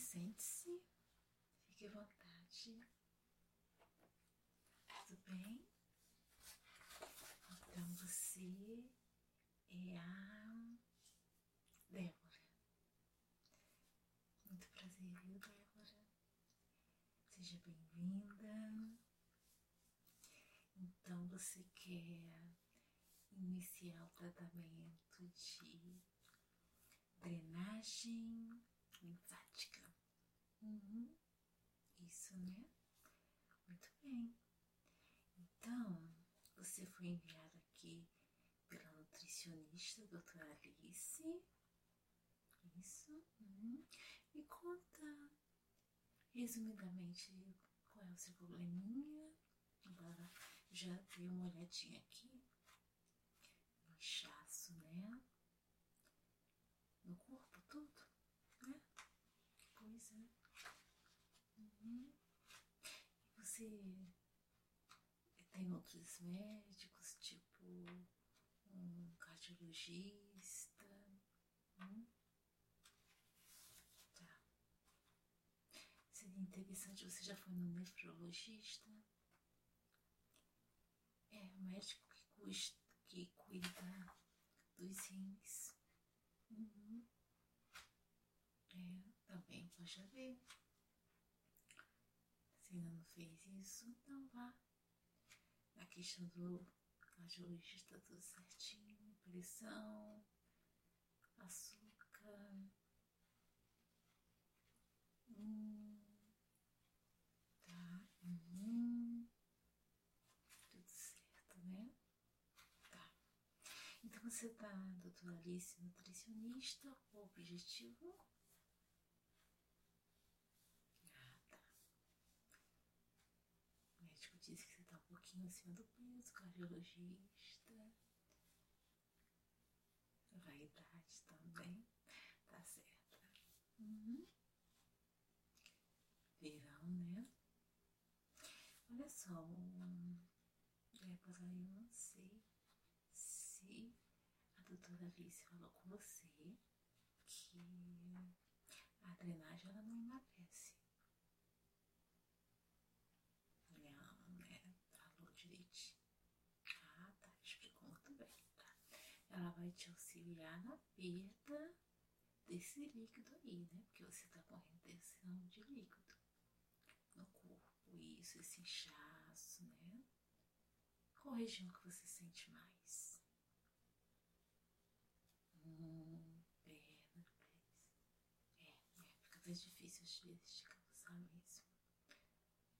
sente-se. Fique à vontade. Tudo bem? Então você é a Débora. Muito prazer, viu, Débora? Seja bem-vinda. Então você quer iniciar o tratamento de drenagem linfática. Uhum. Isso, né? Muito bem. Então, você foi enviado aqui pela nutricionista, doutora Alice. Isso. Uhum. Me conta, resumidamente, qual é o seu probleminha. Agora, já dei uma olhadinha aqui. Inchaço, né? No corpo todo, né? Que coisa. Uhum. Você tem outros médicos, tipo um cardiologista? Hum? Tá. Seria interessante, você já foi no nefrologista? É, o médico que, custa, que cuida dos rins. Uhum. É, também pode haver. Se ainda não fez isso, então vá. Na questão do cardiologista, tudo certinho. Pressão, açúcar. Hum, tá. Uhum. Tudo certo, né? Tá. Então você tá, doutora Alice, nutricionista, o objetivo? Ah, tá. O médico disse que você tá um pouquinho acima do peso, cardiologista. Vaidade também. Tá certo. Uhum. Verão, né? Olha só, depois aí eu não sei se a doutora Alice falou com você que a drenagem ela não emagrece. Não, né? Falou direitinho. Ah, tá. Explicou muito bem, tá? Ela vai te auxiliar na perda desse líquido aí, né? Porque você tá com retenção de líquido no corpo. Isso, esse inchaço, né? Qual região que você sente mais? Hum, perna, pés. É, é, fica mais difícil às vezes de calçar mesmo.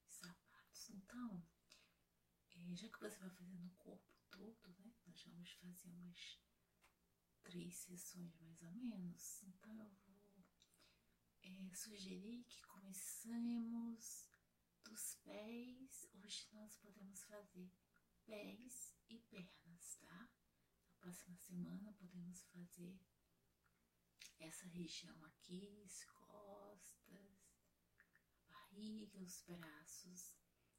Sapatos. Então, é, já que você vai fazer no corpo todo, né? Nós vamos fazer umas três sessões mais ou menos. Então eu vou é, sugerir que comecemos dos pés. Hoje nós podemos fazer pés e pernas, tá? Na próxima semana podemos fazer essa região aqui, as costas, a barriga, os braços.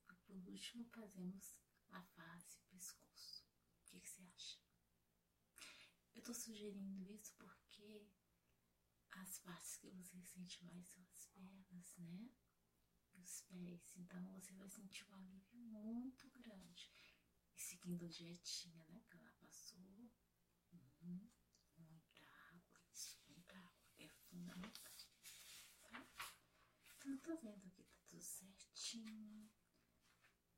E por último fazemos a face o pescoço. O que, que você acha? Eu tô sugerindo isso porque as partes que você sente mais são as pernas, né? os pés. Então você vai sentir um alívio muito grande. E seguindo a dietinha, né? Que ela passou. Uhum, muita água, muita água. É fundamental. Tá? Então tô vendo aqui, tá tudo certinho.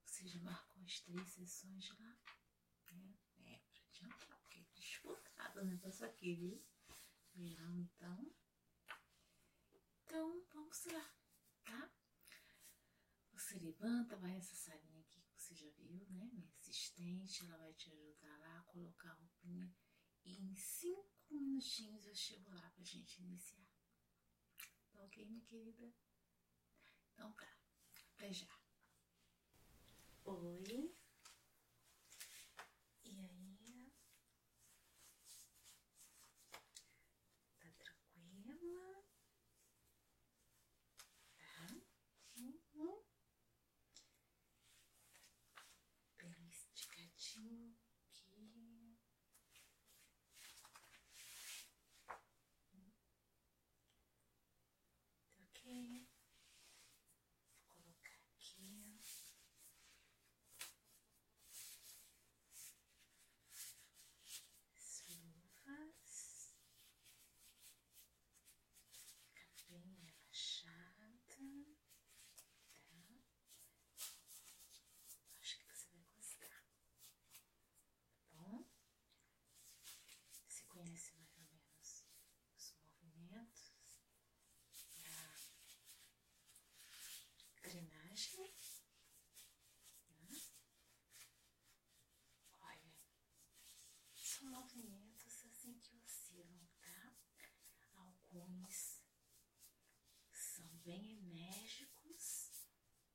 Você já marcou as três sessões lá? É, é pra adiantar, porque é disputado o negócio aqui, viu? Verão, então. Então, vamos lá, tá? Você levanta, vai essa salinha aqui que você já viu, né? Minha assistente, ela vai te ajudar lá a colocar a roupinha. E em cinco minutinhos eu chego lá pra gente iniciar. Tá ok, minha querida? Então tá, até já. Oi. E aí? Tá tranquila? Tá? Uhum. Bem esticadinho aqui. Tá ok? bem enérgicos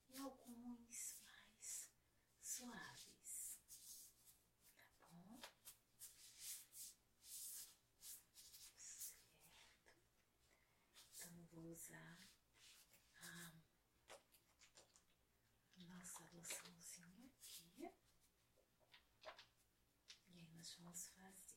e alguns mais suaves, tá bom? Certo. Usar a nossa loçãozinha aqui. E aí nós vamos fazer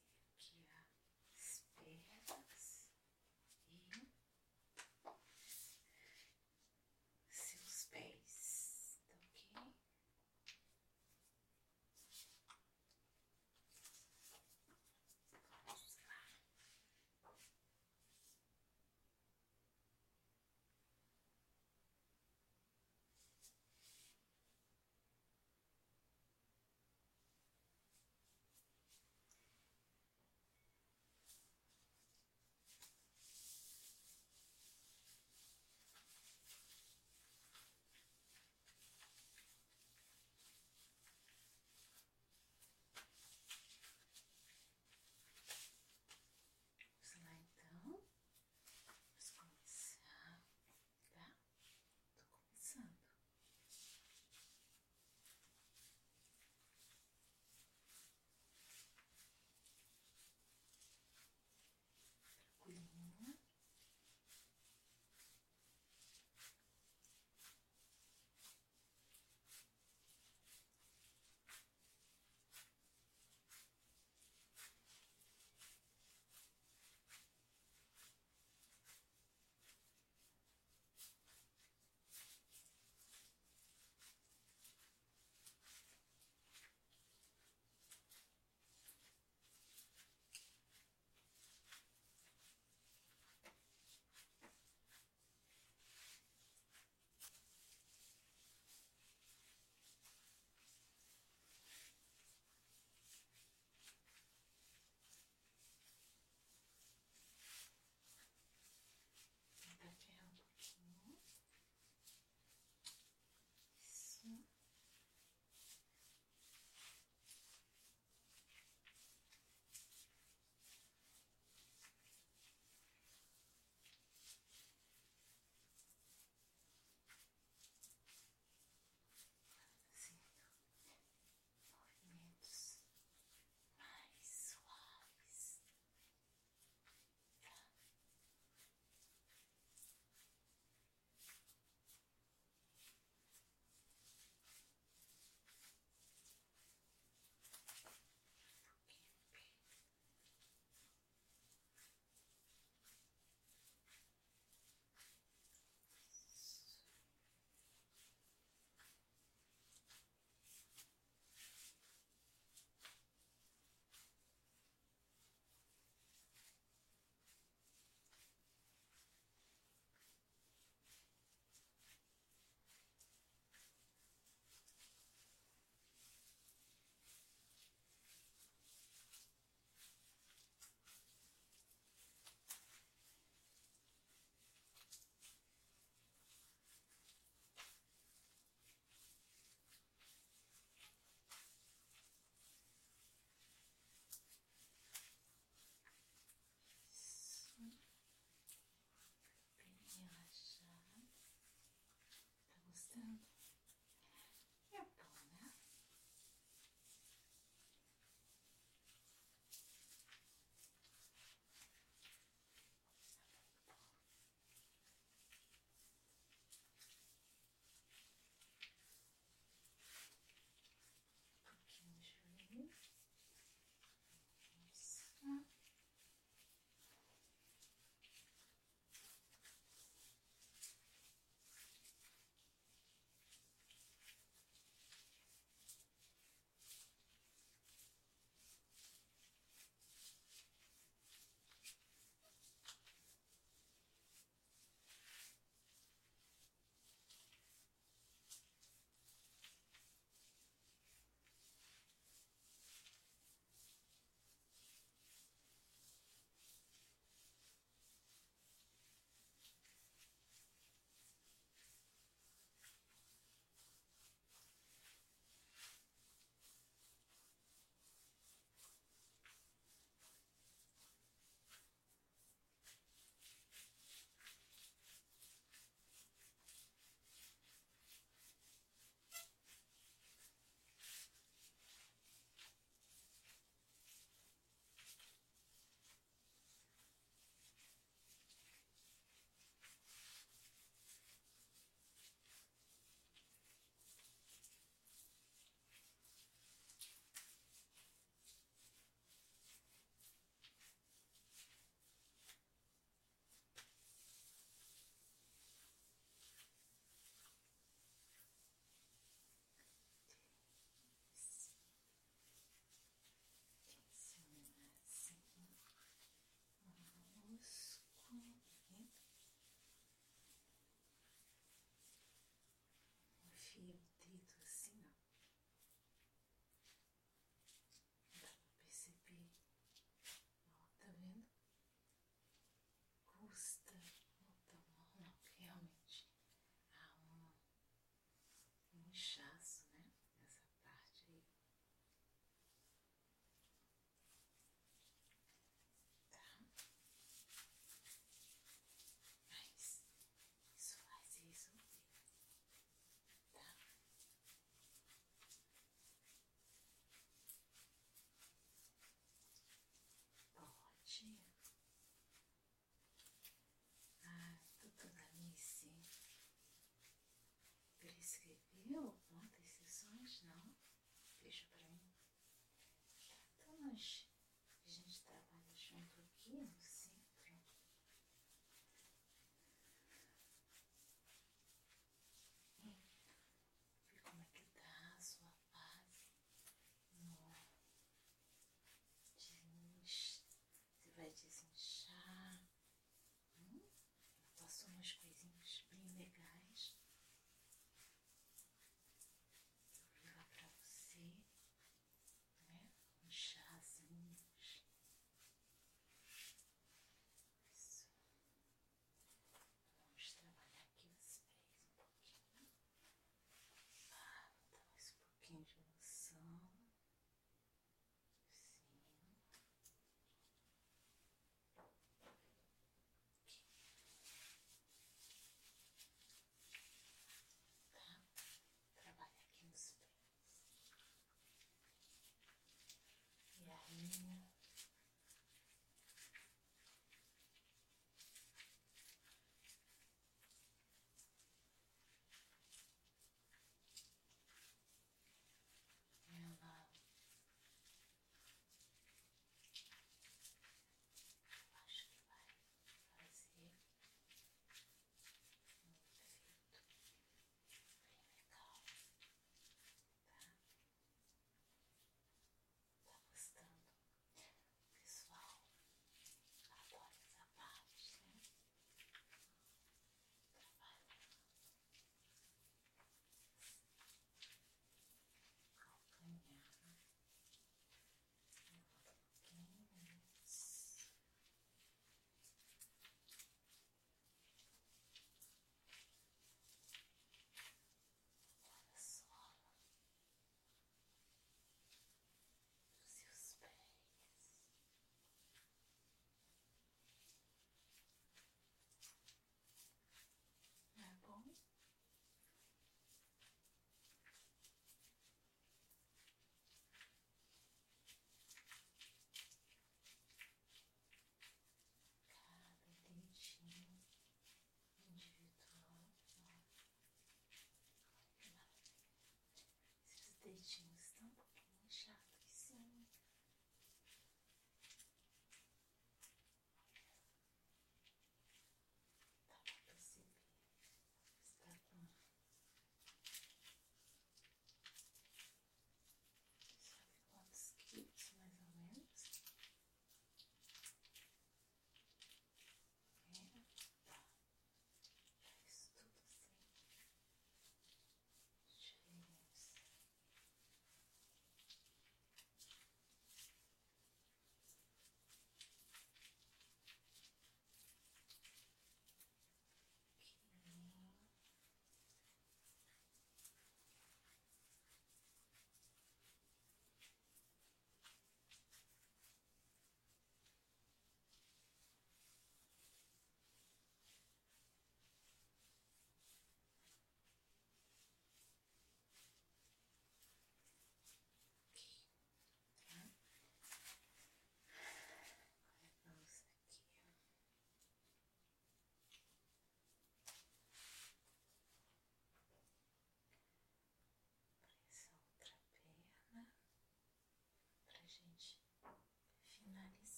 English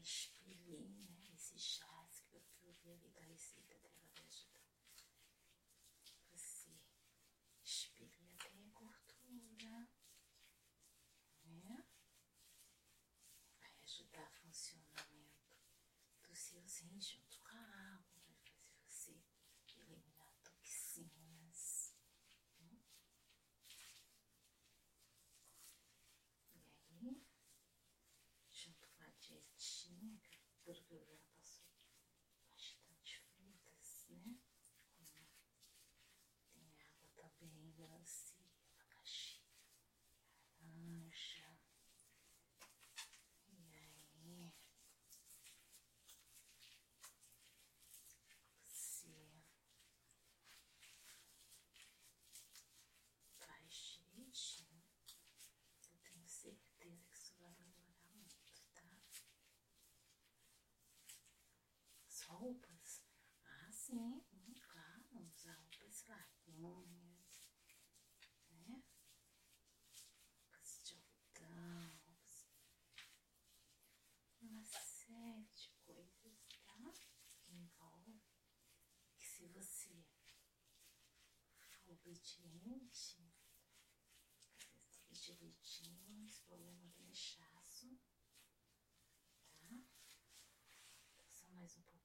expelir, né? Esse chás que eu vi ali da receita dela vai ajudar você expelir até a gordura, né? Vai ajudar o funcionamento dos seus rins junto com a água, vai fazer você eliminar toxinas. Né? E aí, junto com a dietinha, tudo que eu já passou bastante frutas, né? Tem água também, melancia, abacaxi, laranja. E aí, você faz direitinho. Eu tenho certeza que isso vai melhorar muito, tá? As roupas? Ah, sim, hum, claro, usar roupas larguinhas, né? Roupas de algodão, roupas... Uma série de coisas, tá? Que envolve que se você for obediente, fazer direitinho, esse problema do inchaço, tá? Então, só mais um pouquinho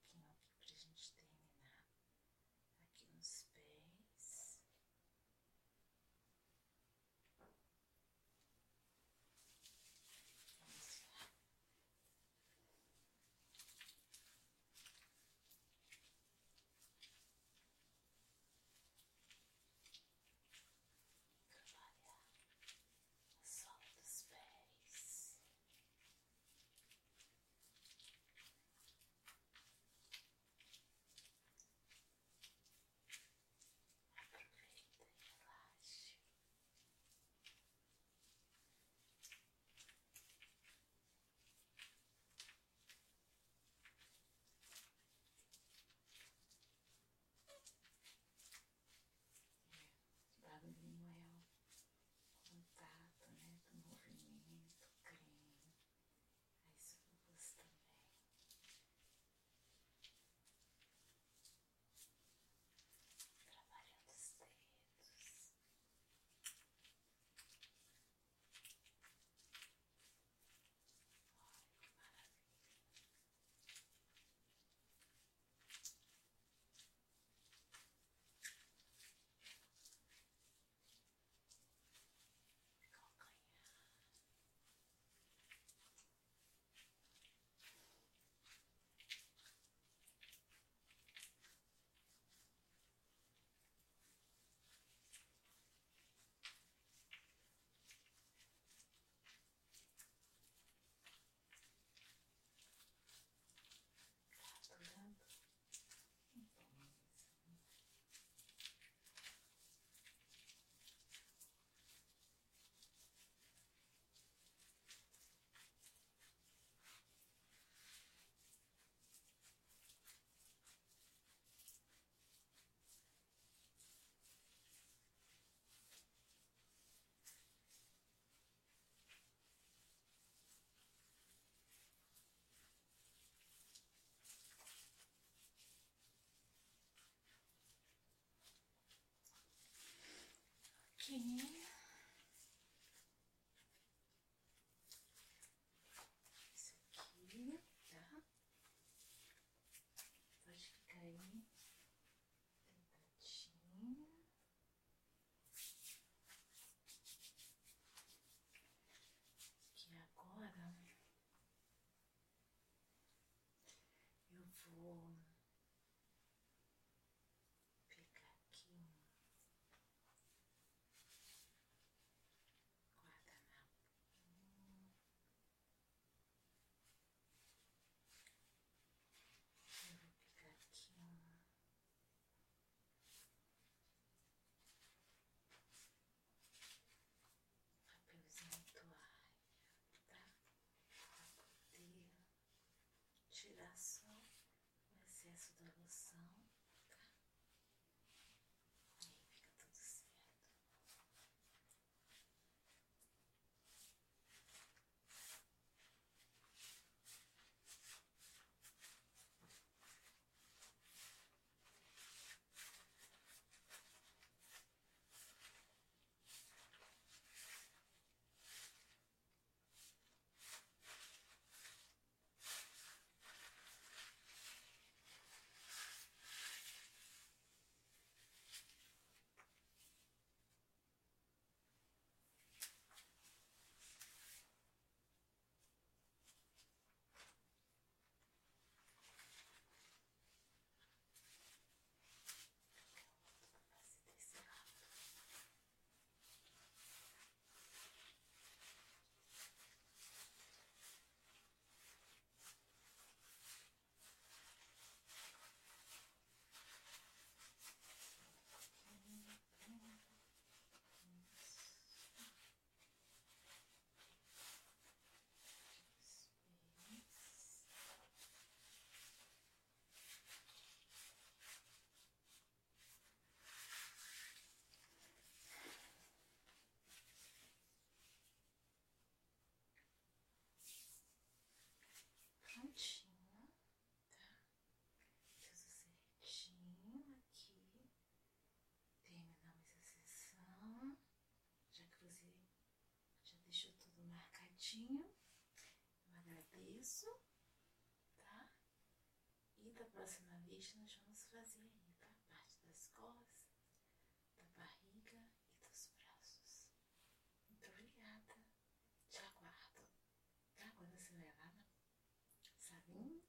Ok. próxima vez, nós vamos fazer aí a parte das costas, da barriga e dos braços. Muito obrigada. Te aguardo. Agora você vai lá na salinha